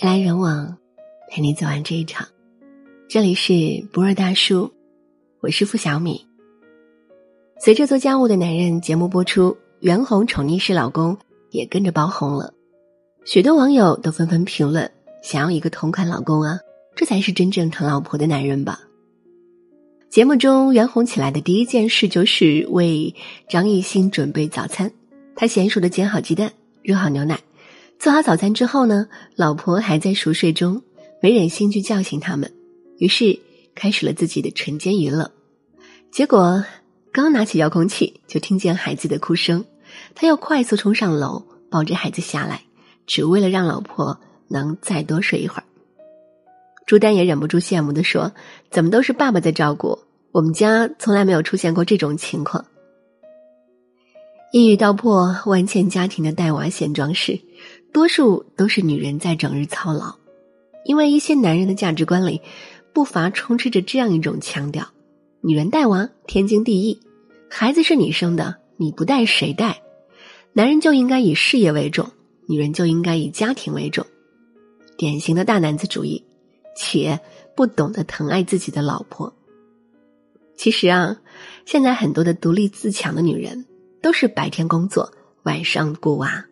人来人往，陪你走完这一场。这里是不二大叔，我是付小米。随着做家务的男人节目播出，袁弘宠溺式老公也跟着爆红了，许多网友都纷纷评论：想要一个同款老公啊，这才是真正疼老婆的男人吧。节目中，袁弘起来的第一件事就是为张艺兴准备早餐，他娴熟的煎好鸡蛋，热好牛奶。做好早餐之后呢，老婆还在熟睡中，没忍心去叫醒他们，于是开始了自己的晨间娱乐。结果刚拿起遥控器，就听见孩子的哭声，他又快速冲上楼，抱着孩子下来，只为了让老婆能再多睡一会儿。朱丹也忍不住羡慕的说：“怎么都是爸爸在照顾？我们家从来没有出现过这种情况。”一语道破万千家庭的带娃现状是。多数都是女人在整日操劳，因为一些男人的价值观里，不乏充斥着这样一种强调：女人带娃天经地义，孩子是你生的，你不带谁带？男人就应该以事业为重，女人就应该以家庭为重，典型的大男子主义，且不懂得疼爱自己的老婆。其实啊，现在很多的独立自强的女人，都是白天工作，晚上顾娃。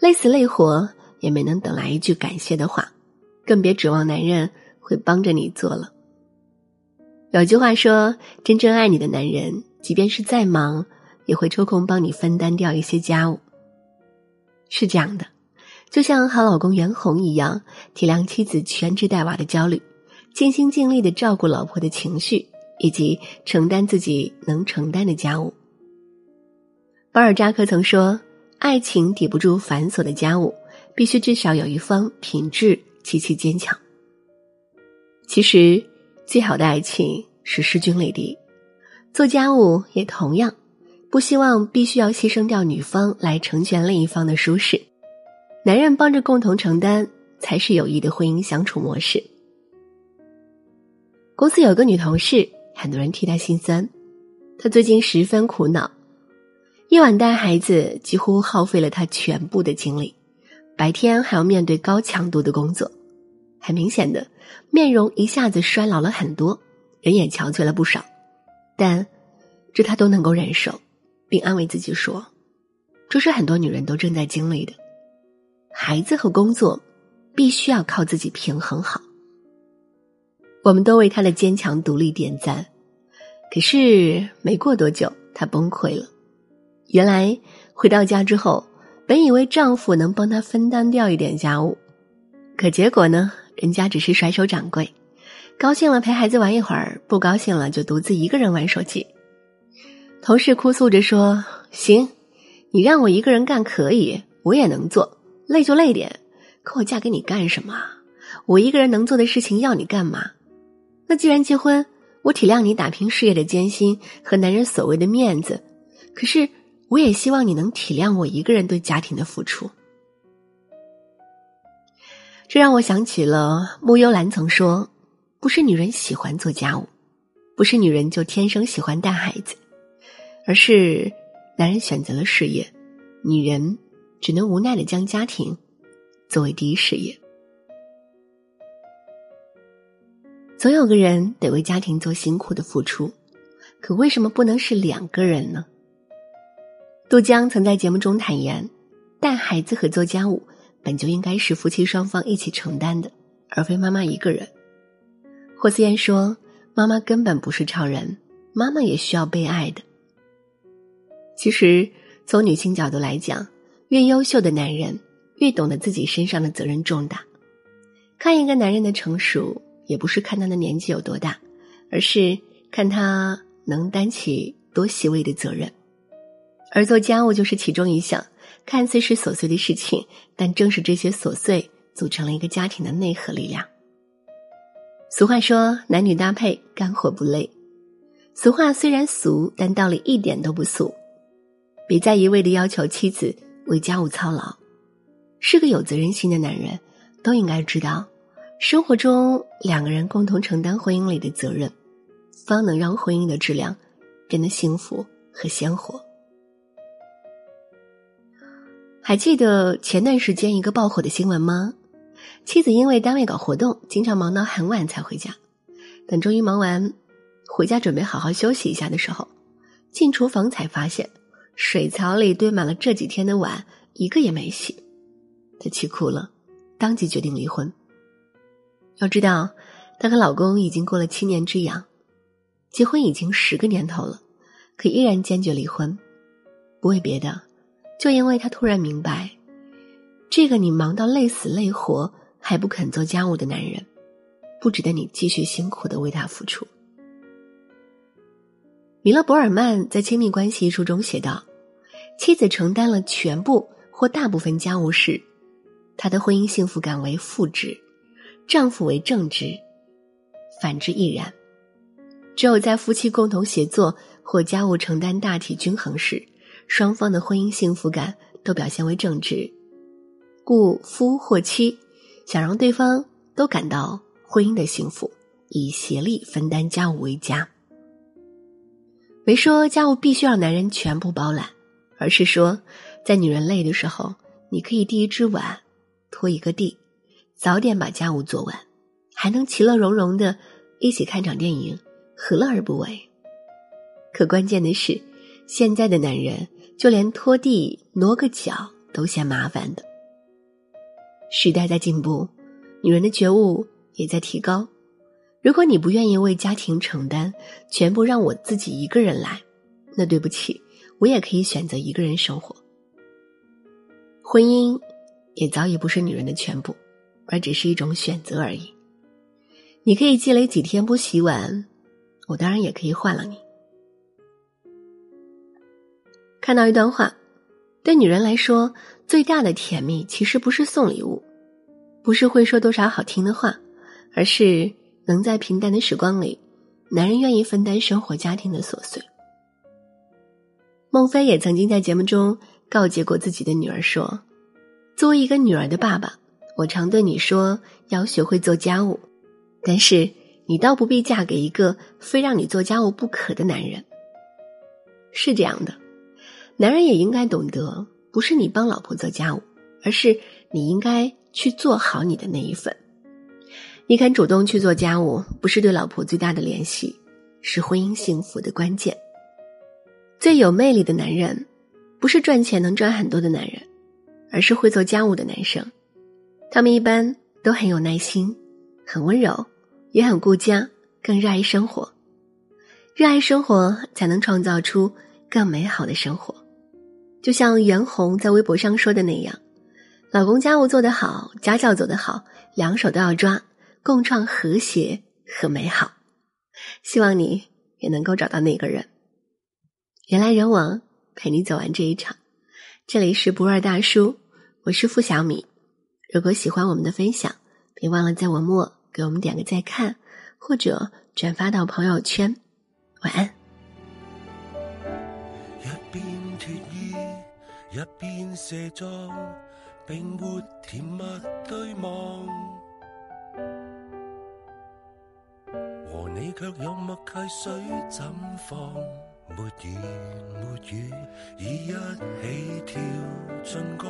累死累活也没能等来一句感谢的话，更别指望男人会帮着你做了。有句话说：“真正爱你的男人，即便是再忙，也会抽空帮你分担掉一些家务。”是这样的，就像好老公袁弘一样，体谅妻子全职带娃的焦虑，尽心尽力的照顾老婆的情绪，以及承担自己能承担的家务。巴尔扎克曾说。爱情抵不住繁琐的家务，必须至少有一方品质极其坚强。其实，最好的爱情是势均力敌，做家务也同样不希望必须要牺牲掉女方来成全另一方的舒适。男人帮着共同承担，才是有益的婚姻相处模式。公司有个女同事，很多人替她心酸，她最近十分苦恼。夜晚带孩子几乎耗费了他全部的精力，白天还要面对高强度的工作，很明显的，面容一下子衰老了很多，人也憔悴了不少。但这他都能够忍受，并安慰自己说：“这是很多女人都正在经历的，孩子和工作必须要靠自己平衡好。”我们都为他的坚强独立点赞，可是没过多久，他崩溃了。原来回到家之后，本以为丈夫能帮她分担掉一点家务，可结果呢，人家只是甩手掌柜，高兴了陪孩子玩一会儿，不高兴了就独自一个人玩手机。同事哭诉着说：“行，你让我一个人干可以，我也能做，累就累点，可我嫁给你干什么？我一个人能做的事情要你干嘛？那既然结婚，我体谅你打拼事业的艰辛和男人所谓的面子，可是。”我也希望你能体谅我一个人对家庭的付出。这让我想起了穆幽兰曾说：“不是女人喜欢做家务，不是女人就天生喜欢带孩子，而是男人选择了事业，女人只能无奈的将家庭作为第一事业。总有个人得为家庭做辛苦的付出，可为什么不能是两个人呢？”杜江曾在节目中坦言，带孩子和做家务本就应该是夫妻双方一起承担的，而非妈妈一个人。霍思燕说：“妈妈根本不是超人，妈妈也需要被爱的。”其实，从女性角度来讲，越优秀的男人越懂得自己身上的责任重大。看一个男人的成熟，也不是看他的年纪有多大，而是看他能担起多细微的责任。而做家务就是其中一项，看似是琐碎的事情，但正是这些琐碎组成了一个家庭的内核力量。俗话说，男女搭配，干活不累。俗话虽然俗，但道理一点都不俗。别再一味的要求妻子为家务操劳，是个有责任心的男人，都应该知道，生活中两个人共同承担婚姻里的责任，方能让婚姻的质量变得幸福和鲜活。还记得前段时间一个爆火的新闻吗？妻子因为单位搞活动，经常忙到很晚才回家。等终于忙完，回家准备好好休息一下的时候，进厨房才发现水槽里堆满了这几天的碗，一个也没洗。她气哭了，当即决定离婚。要知道，她和老公已经过了七年之痒，结婚已经十个年头了，可依然坚决离婚。不为别的，就因为他突然明白，这个你忙到累死累活还不肯做家务的男人。不值得你继续辛苦的为他付出。米勒·博尔曼在《亲密关系》一书中写道：“妻子承担了全部或大部分家务事，她的婚姻幸福感为负值；丈夫为正值，反之亦然。只有在夫妻共同协作或家务承担大体均衡时，双方的婚姻幸福感都表现为正直。故夫或妻想让对方都感到。”婚姻的幸福以协力分担家务为佳，没说家务必须让男人全部包揽，而是说，在女人累的时候，你可以递一只碗，拖一个地，早点把家务做完，还能其乐融融的一起看场电影，何乐而不为？可关键的是，现在的男人就连拖地、挪个脚都嫌麻烦的。时代在进步，女人的觉悟。也在提高。如果你不愿意为家庭承担，全部让我自己一个人来，那对不起，我也可以选择一个人生活。婚姻也早已不是女人的全部，而只是一种选择而已。你可以积累几天不洗碗，我当然也可以换了你。看到一段话，对女人来说，最大的甜蜜其实不是送礼物，不是会说多少好听的话。而是能在平淡的时光里，男人愿意分担生活家庭的琐碎。孟非也曾经在节目中告诫过自己的女儿说：“作为一个女儿的爸爸，我常对你说要学会做家务，但是你倒不必嫁给一个非让你做家务不可的男人。”是这样的，男人也应该懂得，不是你帮老婆做家务，而是你应该去做好你的那一份。你肯主动去做家务，不是对老婆最大的联系，是婚姻幸福的关键。最有魅力的男人，不是赚钱能赚很多的男人，而是会做家务的男生。他们一般都很有耐心，很温柔，也很顾家，更热爱生活。热爱生活，才能创造出更美好的生活。就像袁弘在微博上说的那样：“老公家务做得好，家教做得好，两手都要抓。”共创和谐和美好，希望你也能够找到那个人。人来人往，陪你走完这一场。这里是不二大叔，我是付小米。如果喜欢我们的分享，别忘了在文末给我们点个再看，或者转发到朋友圈。晚安。一边卸妆，并没甜蜜对望。和你却有默契，水怎放？没言没语，已一起跳进江，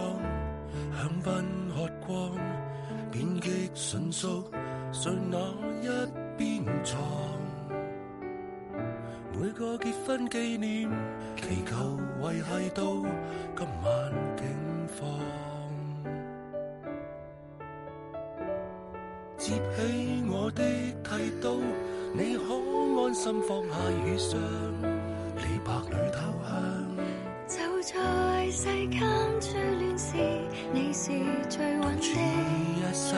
香槟喝光，变极纯熟，睡哪一边床？每个结婚纪念，祈求维系到今晚境况。接起我的剃刀。你可安心放下雨裳，李白里偷香。就在世间最乱时，你是最稳的。一生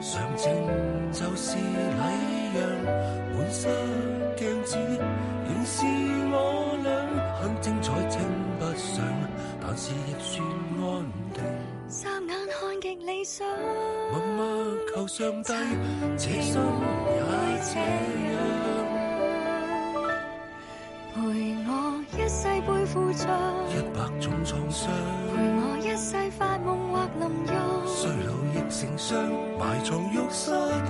常情就是礼让，满室镜子默默求上帝，这心也这样，陪我。一世背负着一百种创伤，陪我一世发梦或淋浴，衰老亦成伤，埋藏浴室里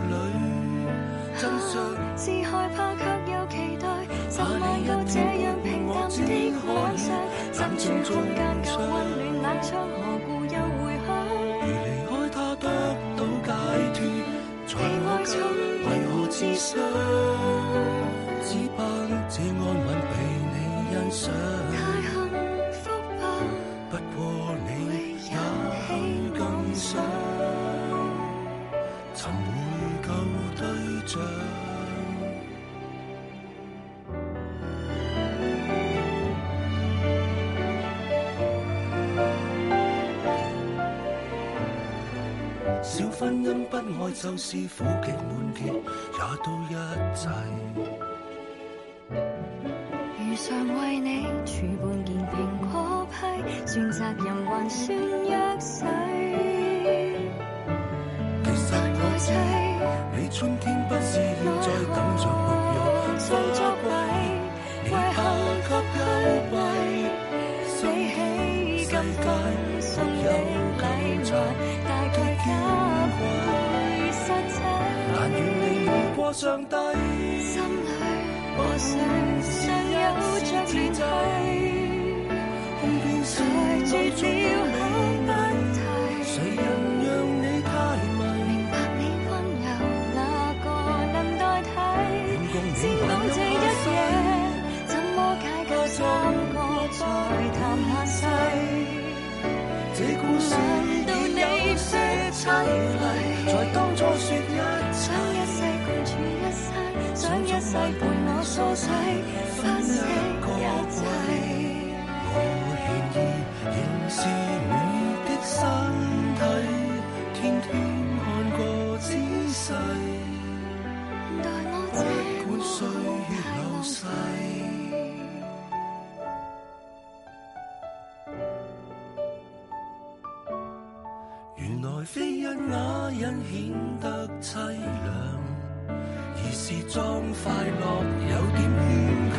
真相。是害怕却又期待，十万个这样平淡的晚上，心中中间够温暖，冷窗只想，只盼这安稳被你欣赏。太幸福吧，不过你也肯更想，寻回旧对象。婚姻不爱就是苦极满结，也都一齐。如常为你煮半件苹果批，算责任还算弱势。其实我知，你春天不是要再等着沐浴花季，你怕给幽你已过上帝，心里和谁尚有着联系？空变在成绝了很难题。谁人让你太迷？明白你温柔，哪个能代替？先讲这一夜，怎么解救三个在谈下世？这故事难道你说凄厉？世陪我梳洗，不惜一切。我愿意仍是你的身体，天天看过仔细，待我不这管岁月流逝。原来非一啞忍显得凄凉，是装快乐，有点勉强。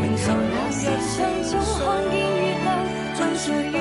明晨我一双中看见月亮，尽谁愿？